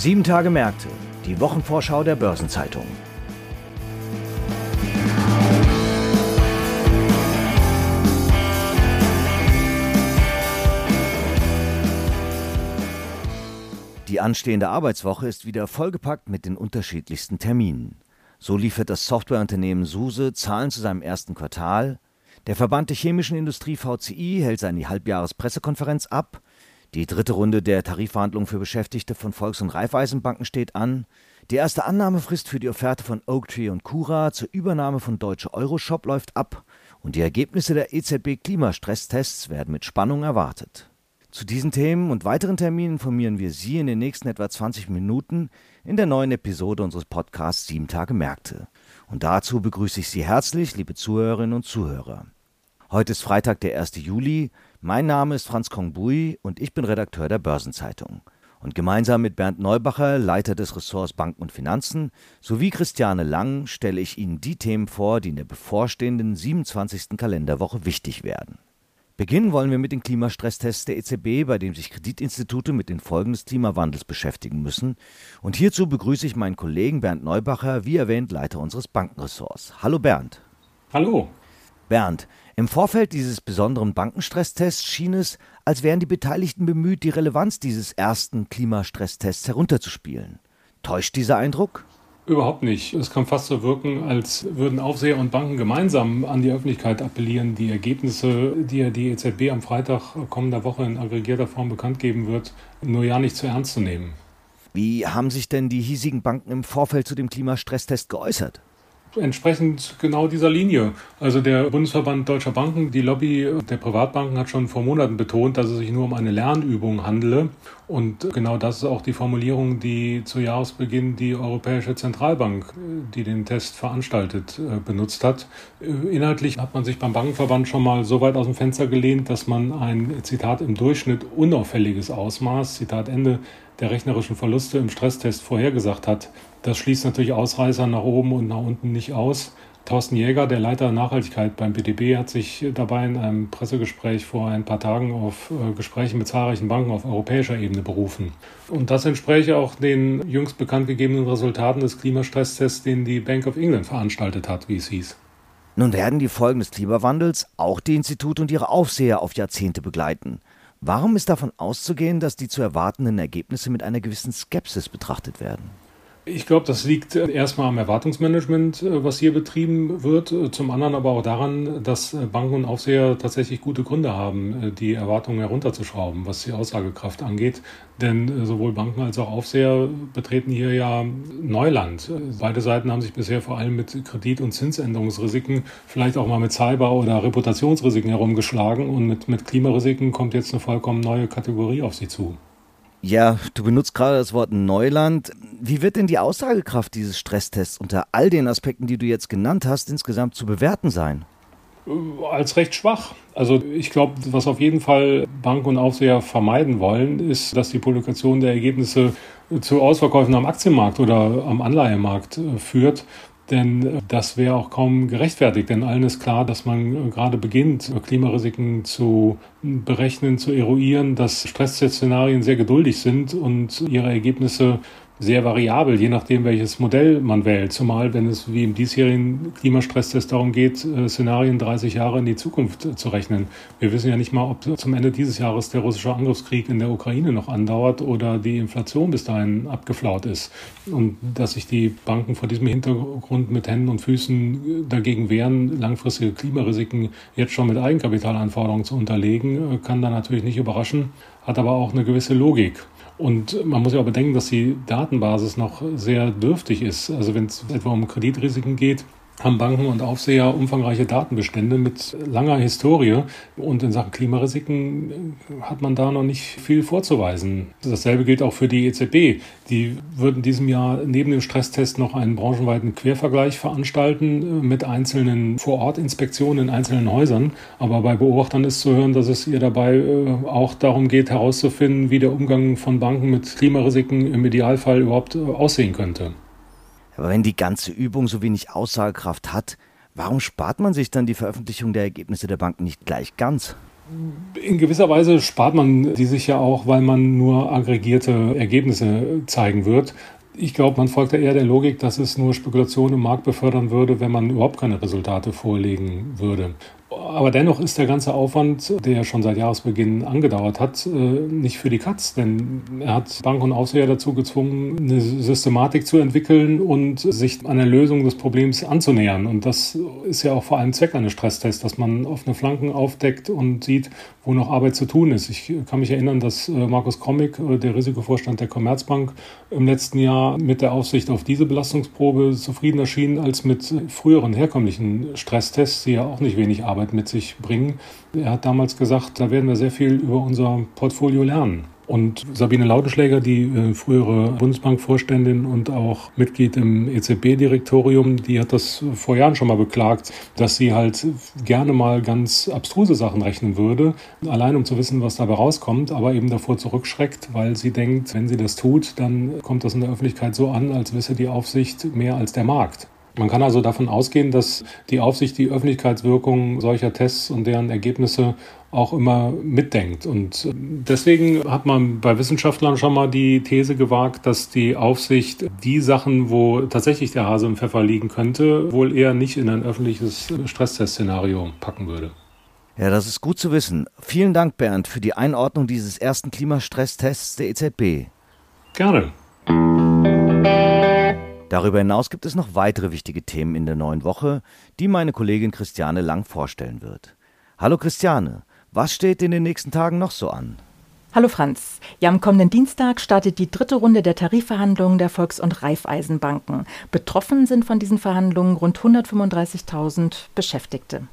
Sieben Tage Märkte, die Wochenvorschau der Börsenzeitung. Die anstehende Arbeitswoche ist wieder vollgepackt mit den unterschiedlichsten Terminen. So liefert das Softwareunternehmen SUSE Zahlen zu seinem ersten Quartal. Der Verband der chemischen Industrie VCI hält seine Halbjahrespressekonferenz ab. Die dritte Runde der Tarifverhandlungen für Beschäftigte von Volks- und Raiffeisenbanken steht an. Die erste Annahmefrist für die Offerte von Oaktree und Cura zur Übernahme von Deutsche Euroshop läuft ab und die Ergebnisse der EZB Klimastresstests werden mit Spannung erwartet. Zu diesen Themen und weiteren Terminen informieren wir Sie in den nächsten etwa 20 Minuten in der neuen Episode unseres Podcasts Sieben Tage Märkte. Und dazu begrüße ich Sie herzlich, liebe Zuhörerinnen und Zuhörer. Heute ist Freitag, der 1. Juli. Mein Name ist Franz Kongbui und ich bin Redakteur der Börsenzeitung. Und gemeinsam mit Bernd Neubacher, Leiter des Ressorts Banken und Finanzen, sowie Christiane Lang stelle ich Ihnen die Themen vor, die in der bevorstehenden 27. Kalenderwoche wichtig werden. Beginnen wollen wir mit den Klimastresstests der EZB, bei dem sich Kreditinstitute mit den Folgen des Klimawandels beschäftigen müssen. Und hierzu begrüße ich meinen Kollegen Bernd Neubacher, wie erwähnt Leiter unseres Bankenressorts. Hallo Bernd. Hallo. Bernd, im Vorfeld dieses besonderen Bankenstresstests schien es, als wären die Beteiligten bemüht, die Relevanz dieses ersten Klimastresstests herunterzuspielen. Täuscht dieser Eindruck? Überhaupt nicht. Es kann fast so wirken, als würden Aufseher und Banken gemeinsam an die Öffentlichkeit appellieren, die Ergebnisse, die ja die EZB am Freitag kommender Woche in aggregierter Form bekannt geben wird, nur ja nicht zu ernst zu nehmen. Wie haben sich denn die hiesigen Banken im Vorfeld zu dem Klimastresstest geäußert? Entsprechend genau dieser Linie. Also der Bundesverband Deutscher Banken, die Lobby der Privatbanken hat schon vor Monaten betont, dass es sich nur um eine Lernübung handele. Und genau das ist auch die Formulierung, die zu Jahresbeginn die Europäische Zentralbank, die den Test veranstaltet, äh, benutzt hat. Äh, inhaltlich hat man sich beim Bankenverband schon mal so weit aus dem Fenster gelehnt, dass man ein Zitat im Durchschnitt unauffälliges Ausmaß, Zitat Ende, der rechnerischen Verluste im Stresstest vorhergesagt hat. Das schließt natürlich Ausreißer nach oben und nach unten nicht aus. Thorsten Jäger, der Leiter Nachhaltigkeit beim BDB, hat sich dabei in einem Pressegespräch vor ein paar Tagen auf äh, Gespräche mit zahlreichen Banken auf europäischer Ebene berufen. Und das entspräche auch den jüngst bekannt gegebenen Resultaten des Klimastresstests, den die Bank of England veranstaltet hat, wie es hieß. Nun werden die Folgen des Klimawandels auch die Institute und ihre Aufseher auf Jahrzehnte begleiten. Warum ist davon auszugehen, dass die zu erwartenden Ergebnisse mit einer gewissen Skepsis betrachtet werden? Ich glaube, das liegt erstmal am Erwartungsmanagement, äh, was hier betrieben wird. Zum anderen aber auch daran, dass Banken und Aufseher tatsächlich gute Gründe haben, äh, die Erwartungen herunterzuschrauben, was die Aussagekraft angeht. Denn äh, sowohl Banken als auch Aufseher betreten hier ja Neuland. Beide Seiten haben sich bisher vor allem mit Kredit- und Zinsänderungsrisiken, vielleicht auch mal mit Cyber- oder Reputationsrisiken herumgeschlagen. Und mit, mit Klimarisiken kommt jetzt eine vollkommen neue Kategorie auf sie zu. Ja, du benutzt gerade das Wort Neuland. Wie wird denn die Aussagekraft dieses Stresstests unter all den Aspekten, die du jetzt genannt hast, insgesamt zu bewerten sein? Als recht schwach. Also ich glaube, was auf jeden Fall Banken und Aufseher vermeiden wollen, ist, dass die Publikation der Ergebnisse zu Ausverkäufen am Aktienmarkt oder am Anleihemarkt äh, führt. Denn äh, das wäre auch kaum gerechtfertigt, denn allen ist klar, dass man äh, gerade beginnt, Klimarisiken zu berechnen, zu eruieren, dass Stressszenarien sehr geduldig sind und ihre Ergebnisse sehr variabel, je nachdem, welches Modell man wählt. Zumal, wenn es wie im diesjährigen Klimastresstest darum geht, äh, Szenarien 30 Jahre in die Zukunft äh, zu rechnen. Wir wissen ja nicht mal, ob zum Ende dieses Jahres der russische Angriffskrieg in der Ukraine noch andauert oder die Inflation bis dahin abgeflaut ist. Und dass sich die Banken vor diesem Hintergrund mit Händen und Füßen äh, dagegen wehren, langfristige Klimarisiken jetzt schon mit Eigenkapitalanforderungen zu unterlegen, kann da natürlich nicht überraschen, hat aber auch eine gewisse Logik. Und man muss ja auch bedenken, dass die Datenbasis noch sehr dürftig ist. Also wenn es etwa um Kreditrisiken geht, haben Banken und Aufseher umfangreiche Datenbestände mit langer Historie. Und in Sachen Klimarisiken hat man da noch nicht viel vorzuweisen. Dasselbe gilt auch für die EZB. Die würden in diesem Jahr neben dem Stresstest noch einen branchenweiten Quervergleich veranstalten mit einzelnen Vorortinspektionen in einzelnen Häusern. Aber bei Beobachtern ist zu hören, dass es ihr dabei äh, auch darum geht, herauszufinden, wie der Umgang von Banken mit Klimarisiken im Idealfall überhaupt äh, aussehen könnte. Aber wenn die ganze Übung so wenig Aussagekraft hat, warum spart man sich dann die Veröffentlichung der Ergebnisse der Banken nicht gleich ganz? In gewisser Weise spart man die sich ja auch, weil man nur aggregierte Ergebnisse zeigen wird. Ich glaube, man folgt ja eher der Logik, dass es nur Spekulation im Markt befördern würde, wenn man überhaupt keine Resultate vorlegen würde. Aber dennoch ist der ganze Aufwand, der schon seit Jahresbeginn angedauert hat, äh, nicht für die Katz. Denn er hat Bank und Aufseher dazu gezwungen, eine Systematik zu entwickeln und sich an der Lösung des Problems anzunähern. Und das ist ja auch vor allem Zweck eines Stresstests, dass man offene Flanken aufdeckt und sieht, wo noch Arbeit zu tun ist. Ich kann mich erinnern, dass äh, Markus Kromig, äh, der Risikovorstand der Commerzbank, im letzten Jahr mit der Aufsicht auf diese Belastungsprobe zufrieden erschien als mit früheren herkömmlichen Stresstests, die ja auch nicht wenig Arbeit Arbeit mit sich bringen. Er hat damals gesagt, da werden wir sehr viel über unser Portfolio lernen. Und Sabine Lautenschläger, die äh, frühere Bundesbankvorständin und auch Mitglied im EZB-Direktorium, die hat das vor Jahren schon mal beklagt, dass sie halt gerne mal ganz abstruse Sachen rechnen würde, allein um zu wissen, was dabei rauskommt, aber eben davor zurückschreckt, weil sie denkt, wenn sie das tut, dann kommt das in der Öffentlichkeit so an, als wisse die Aufsicht mehr als der Markt. Man kann also davon ausgehen, dass die Aufsicht die Öffentlichkeitswirkung solcher Tests und deren Ergebnisse auch immer mitdenkt. Und deswegen hat man bei Wissenschaftlern schon mal die These gewagt, dass die Aufsicht die Sachen, wo tatsächlich der Hase im Pfeffer liegen könnte, wohl eher nicht in ein öffentliches Stresstestszenario packen würde. Ja, das ist gut zu wissen. Vielen Dank, Bernd, für die Einordnung dieses ersten Klimastresstests der EZB. Gerne. Darüber hinaus gibt es noch weitere wichtige Themen in der neuen Woche, die meine Kollegin Christiane Lang vorstellen wird. Hallo Christiane, was steht in den nächsten Tagen noch so an? Hallo Franz. Ja, am kommenden Dienstag startet die dritte Runde der Tarifverhandlungen der Volks- und Raiffeisenbanken. Betroffen sind von diesen Verhandlungen rund 135.000 Beschäftigte.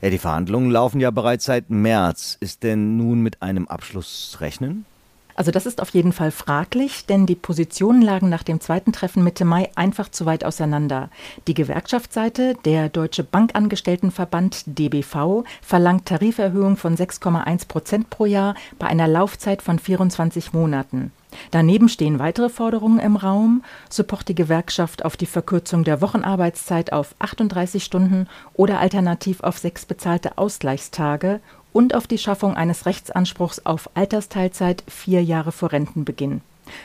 Ja, die Verhandlungen laufen ja bereits seit März. Ist denn nun mit einem Abschluss rechnen? Also das ist auf jeden Fall fraglich, denn die Positionen lagen nach dem zweiten Treffen Mitte Mai einfach zu weit auseinander. Die Gewerkschaftsseite, der Deutsche Bankangestelltenverband DBV, verlangt Tariferhöhung von 6,1 Prozent pro Jahr bei einer Laufzeit von 24 Monaten. Daneben stehen weitere Forderungen im Raum, so pocht die Gewerkschaft auf die Verkürzung der Wochenarbeitszeit auf 38 Stunden oder alternativ auf sechs bezahlte Ausgleichstage und auf die Schaffung eines Rechtsanspruchs auf Altersteilzeit vier Jahre vor Rentenbeginn.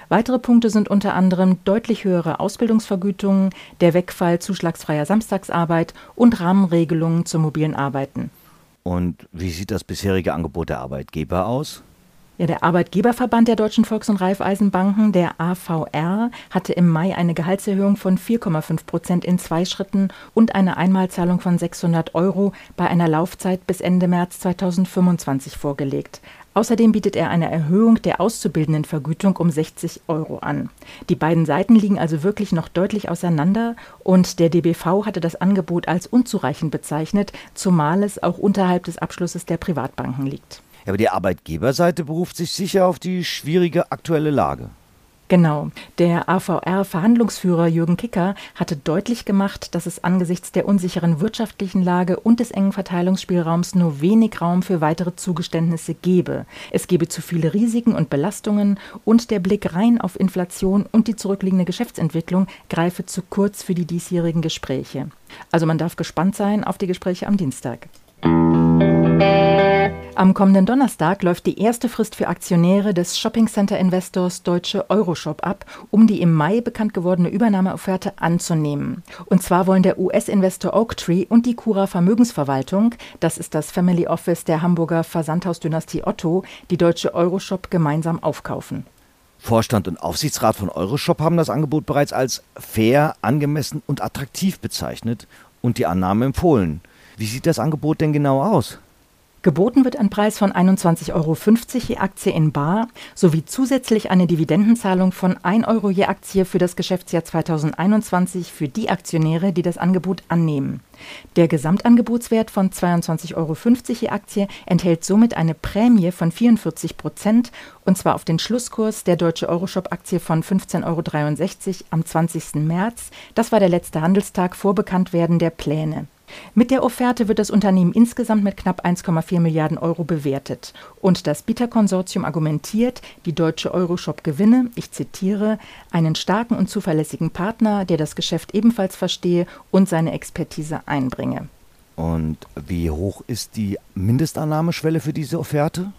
Weitere Punkte sind unter anderem deutlich höhere Ausbildungsvergütungen, der Wegfall zuschlagsfreier Samstagsarbeit und Rahmenregelungen zum mobilen Arbeiten. Und wie sieht das bisherige Angebot der Arbeitgeber aus? Ja, der Arbeitgeberverband der Deutschen Volks- und Raiffeisenbanken, der AVR, hatte im Mai eine Gehaltserhöhung von 4,5 Prozent in zwei Schritten und eine Einmalzahlung von 600 Euro bei einer Laufzeit bis Ende März 2025 vorgelegt. Außerdem bietet er eine Erhöhung der Auszubildendenvergütung um 60 Euro an. Die beiden Seiten liegen also wirklich noch deutlich auseinander und der DBV hatte das Angebot als unzureichend bezeichnet, zumal es auch unterhalb des Abschlusses der Privatbanken liegt. Ja, aber die Arbeitgeberseite beruft sich sicher auf die schwierige aktuelle Lage. Genau. Der AVR-Verhandlungsführer Jürgen Kicker hatte deutlich gemacht, dass es angesichts der unsicheren wirtschaftlichen Lage und des engen Verteilungsspielraums nur wenig Raum für weitere Zugeständnisse gebe. Es gebe zu viele Risiken und Belastungen und der Blick rein auf Inflation und die zurückliegende Geschäftsentwicklung greife zu kurz für die diesjährigen Gespräche. Also man darf gespannt sein auf die Gespräche am Dienstag. Am kommenden Donnerstag läuft die erste Frist für Aktionäre des Shopping-Center-Investors Deutsche Euroshop ab, um die im Mai bekannt gewordene Übernahmeofferte anzunehmen. Und zwar wollen der US-Investor Oaktree und die Cura Vermögensverwaltung, das ist das Family Office der Hamburger Versandhausdynastie Otto, die Deutsche Euroshop gemeinsam aufkaufen. Vorstand und Aufsichtsrat von Euroshop haben das Angebot bereits als fair, angemessen und attraktiv bezeichnet und die Annahme empfohlen. Wie sieht das Angebot denn genau aus? Geboten wird ein Preis von 21,50 Euro je Aktie in Bar sowie zusätzlich eine Dividendenzahlung von 1 Euro je Aktie für das Geschäftsjahr 2021 für die Aktionäre, die das Angebot annehmen. Der Gesamtangebotswert von 22,50 Euro je Aktie enthält somit eine Prämie von 44 Prozent und zwar auf den Schlusskurs der Deutsche Euroshop-Aktie von 15,63 Euro am 20. März. Das war der letzte Handelstag vor Bekanntwerden der Pläne. Mit der Offerte wird das Unternehmen insgesamt mit knapp 1,4 Milliarden Euro bewertet. Und das Bieterkonsortium argumentiert, die deutsche Euroshop gewinne, ich zitiere, einen starken und zuverlässigen Partner, der das Geschäft ebenfalls verstehe und seine Expertise einbringe. Und wie hoch ist die Mindestannahmeschwelle für diese Offerte?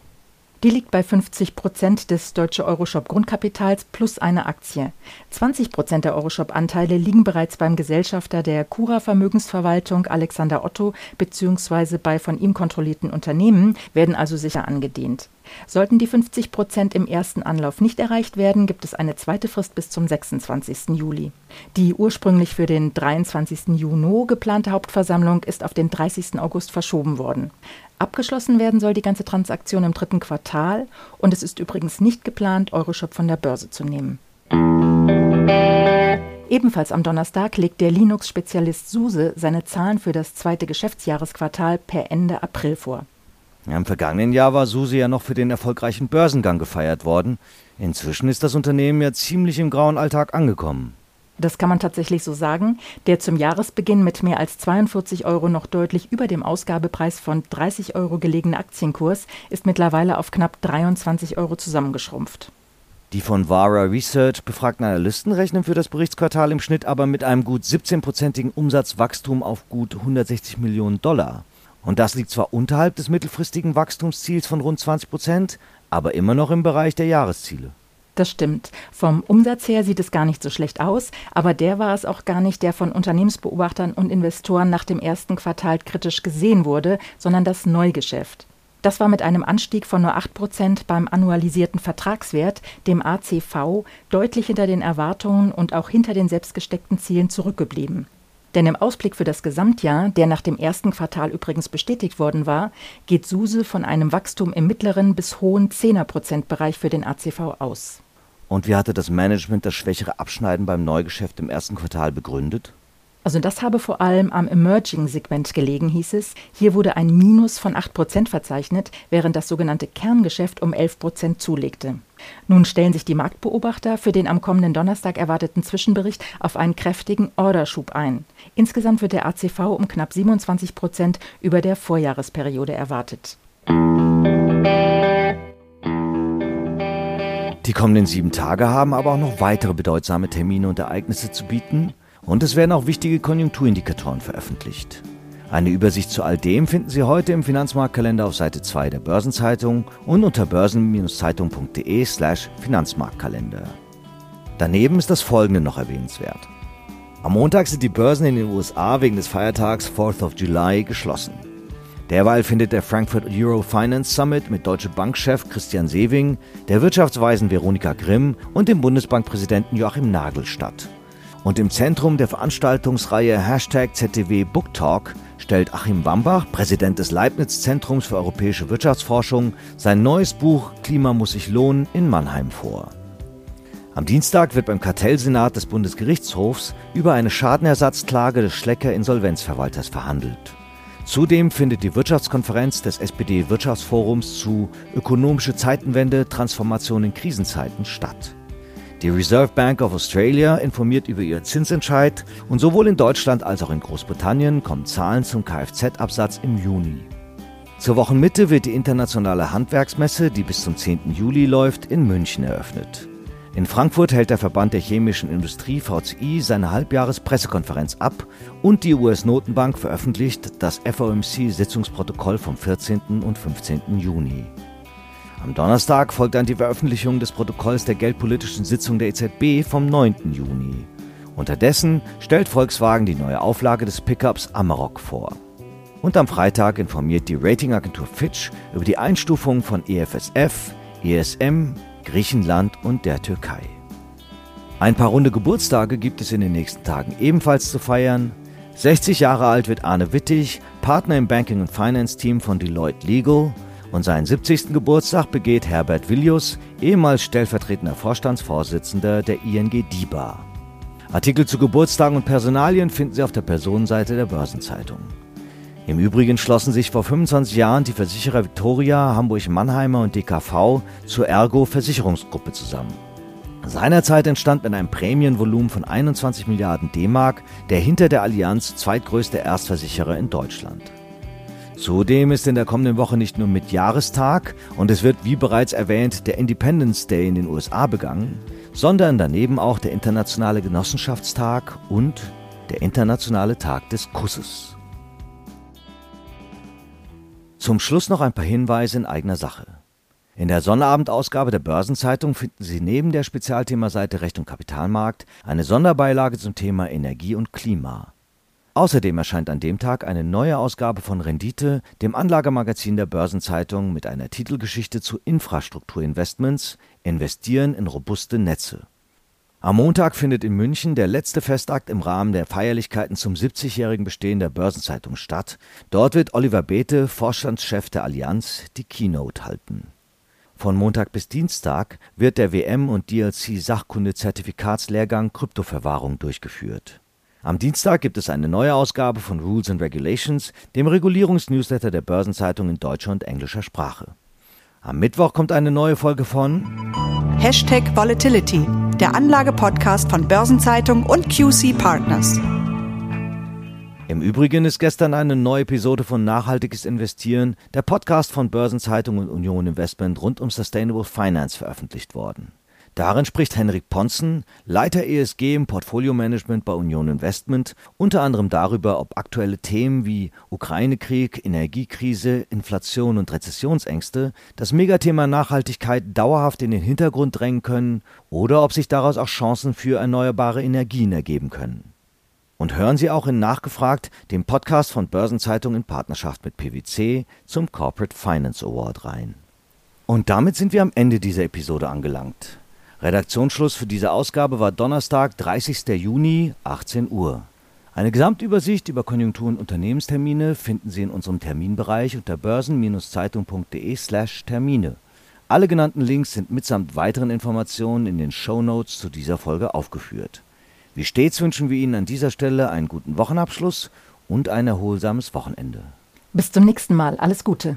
Die liegt bei 50 Prozent des Deutsche Euroshop Grundkapitals plus eine Aktie. 20 Prozent der Euroshop-Anteile liegen bereits beim Gesellschafter der Cura Vermögensverwaltung Alexander Otto bzw. bei von ihm kontrollierten Unternehmen, werden also sicher angedehnt. Sollten die 50 Prozent im ersten Anlauf nicht erreicht werden, gibt es eine zweite Frist bis zum 26. Juli. Die ursprünglich für den 23. Juni geplante Hauptversammlung ist auf den 30. August verschoben worden. Abgeschlossen werden soll die ganze Transaktion im dritten Quartal und es ist übrigens nicht geplant, Euroshop von der Börse zu nehmen. Ebenfalls am Donnerstag legt der Linux-Spezialist SUSE seine Zahlen für das zweite Geschäftsjahresquartal per Ende April vor. Im vergangenen Jahr war SUSE ja noch für den erfolgreichen Börsengang gefeiert worden. Inzwischen ist das Unternehmen ja ziemlich im grauen Alltag angekommen. Das kann man tatsächlich so sagen. Der zum Jahresbeginn mit mehr als 42 Euro noch deutlich über dem Ausgabepreis von 30 Euro gelegene Aktienkurs ist mittlerweile auf knapp 23 Euro zusammengeschrumpft. Die von Vara Research befragten Analysten rechnen für das Berichtsquartal im Schnitt aber mit einem gut 17-prozentigen Umsatzwachstum auf gut 160 Millionen Dollar. Und das liegt zwar unterhalb des mittelfristigen Wachstumsziels von rund 20 Prozent, aber immer noch im Bereich der Jahresziele. Das stimmt. Vom Umsatz her sieht es gar nicht so schlecht aus, aber der war es auch gar nicht, der von Unternehmensbeobachtern und Investoren nach dem ersten Quartal kritisch gesehen wurde, sondern das Neugeschäft. Das war mit einem Anstieg von nur 8 Prozent beim annualisierten Vertragswert, dem ACV, deutlich hinter den Erwartungen und auch hinter den selbstgesteckten Zielen zurückgeblieben. Denn im Ausblick für das Gesamtjahr, der nach dem ersten Quartal übrigens bestätigt worden war, geht SUSE von einem Wachstum im mittleren bis hohen 10er-Prozent-Bereich für den ACV aus. Und wie hatte das Management das schwächere Abschneiden beim Neugeschäft im ersten Quartal begründet? Also das habe vor allem am Emerging-Segment gelegen, hieß es. Hier wurde ein Minus von 8% verzeichnet, während das sogenannte Kerngeschäft um 11% zulegte. Nun stellen sich die Marktbeobachter für den am kommenden Donnerstag erwarteten Zwischenbericht auf einen kräftigen Orderschub ein. Insgesamt wird der ACV um knapp 27% über der Vorjahresperiode erwartet. Die kommenden sieben Tage haben aber auch noch weitere bedeutsame Termine und Ereignisse zu bieten und es werden auch wichtige Konjunkturindikatoren veröffentlicht. Eine Übersicht zu all dem finden Sie heute im Finanzmarktkalender auf Seite 2 der Börsenzeitung und unter börsen-zeitung.de slash Finanzmarktkalender. Daneben ist das folgende noch erwähnenswert. Am Montag sind die Börsen in den USA wegen des Feiertags 4th of July geschlossen. Derweil findet der Frankfurt Euro Finance Summit mit Deutsche Bankchef Christian Sewing, der Wirtschaftsweisen Veronika Grimm und dem Bundesbankpräsidenten Joachim Nagel statt. Und im Zentrum der Veranstaltungsreihe Hashtag ZDW Book Talk stellt Achim Wambach, Präsident des Leibniz-Zentrums für europäische Wirtschaftsforschung, sein neues Buch Klima muss sich lohnen in Mannheim vor. Am Dienstag wird beim Kartellsenat des Bundesgerichtshofs über eine Schadenersatzklage des Schlecker Insolvenzverwalters verhandelt. Zudem findet die Wirtschaftskonferenz des SPD-Wirtschaftsforums zu Ökonomische Zeitenwende, Transformation in Krisenzeiten statt. Die Reserve Bank of Australia informiert über ihren Zinsentscheid und sowohl in Deutschland als auch in Großbritannien kommen Zahlen zum Kfz-Absatz im Juni. Zur Wochenmitte wird die internationale Handwerksmesse, die bis zum 10. Juli läuft, in München eröffnet. In Frankfurt hält der Verband der chemischen Industrie VCI seine Halbjahrespressekonferenz ab und die US-Notenbank veröffentlicht das FOMC-Sitzungsprotokoll vom 14. und 15. Juni. Am Donnerstag folgt dann die Veröffentlichung des Protokolls der geldpolitischen Sitzung der EZB vom 9. Juni. Unterdessen stellt Volkswagen die neue Auflage des Pickups Amarok vor. Und am Freitag informiert die Ratingagentur Fitch über die Einstufung von EFSF, ESM, Griechenland und der Türkei. Ein paar runde Geburtstage gibt es in den nächsten Tagen ebenfalls zu feiern. 60 Jahre alt wird Arne Wittig, Partner im Banking- und Finance-Team von Deloitte Legal. Und seinen 70. Geburtstag begeht Herbert Willius, ehemals stellvertretender Vorstandsvorsitzender der ING DIBA. Artikel zu Geburtstagen und Personalien finden Sie auf der Personenseite der Börsenzeitung. Im Übrigen schlossen sich vor 25 Jahren die Versicherer Victoria, Hamburg-Mannheimer und DKV zur Ergo Versicherungsgruppe zusammen. Seinerzeit entstand mit einem Prämienvolumen von 21 Milliarden D-Mark der hinter der Allianz zweitgrößte Erstversicherer in Deutschland. Zudem ist in der kommenden Woche nicht nur mit Jahrestag und es wird, wie bereits erwähnt, der Independence Day in den USA begangen, sondern daneben auch der Internationale Genossenschaftstag und der Internationale Tag des Kusses. Zum Schluss noch ein paar Hinweise in eigener Sache. In der Sonnabendausgabe der Börsenzeitung finden Sie neben der Spezialthemaseite Recht und Kapitalmarkt eine Sonderbeilage zum Thema Energie und Klima. Außerdem erscheint an dem Tag eine neue Ausgabe von Rendite, dem Anlagemagazin der Börsenzeitung mit einer Titelgeschichte zu Infrastrukturinvestments Investieren in robuste Netze. Am Montag findet in München der letzte Festakt im Rahmen der Feierlichkeiten zum 70-jährigen Bestehen der Börsenzeitung statt. Dort wird Oliver Beete, Vorstandschef der Allianz, die Keynote halten. Von Montag bis Dienstag wird der WM und DLC Sachkunde Zertifikatslehrgang Kryptoverwahrung durchgeführt. Am Dienstag gibt es eine neue Ausgabe von Rules and Regulations, dem Regulierungsnewsletter der Börsenzeitung in deutscher und englischer Sprache. Am Mittwoch kommt eine neue Folge von Hashtag Volatility, der Anlage-Podcast von Börsenzeitung und QC Partners. Im Übrigen ist gestern eine neue Episode von Nachhaltiges Investieren, der Podcast von Börsenzeitung und Union Investment rund um Sustainable Finance veröffentlicht worden. Darin spricht Henrik Ponzen, Leiter ESG im Portfolio-Management bei Union Investment, unter anderem darüber, ob aktuelle Themen wie Ukraine-Krieg, Energiekrise, Inflation und Rezessionsängste das Megathema Nachhaltigkeit dauerhaft in den Hintergrund drängen können oder ob sich daraus auch Chancen für erneuerbare Energien ergeben können. Und hören Sie auch in Nachgefragt, dem Podcast von Börsenzeitung in Partnerschaft mit PwC zum Corporate Finance Award rein. Und damit sind wir am Ende dieser Episode angelangt. Redaktionsschluss für diese Ausgabe war Donnerstag, 30. Juni, 18 Uhr. Eine Gesamtübersicht über Konjunktur- und Unternehmenstermine finden Sie in unserem Terminbereich unter börsen-zeitung.de/termine. Alle genannten Links sind mitsamt weiteren Informationen in den Show Notes zu dieser Folge aufgeführt. Wie stets wünschen wir Ihnen an dieser Stelle einen guten Wochenabschluss und ein erholsames Wochenende. Bis zum nächsten Mal. Alles Gute.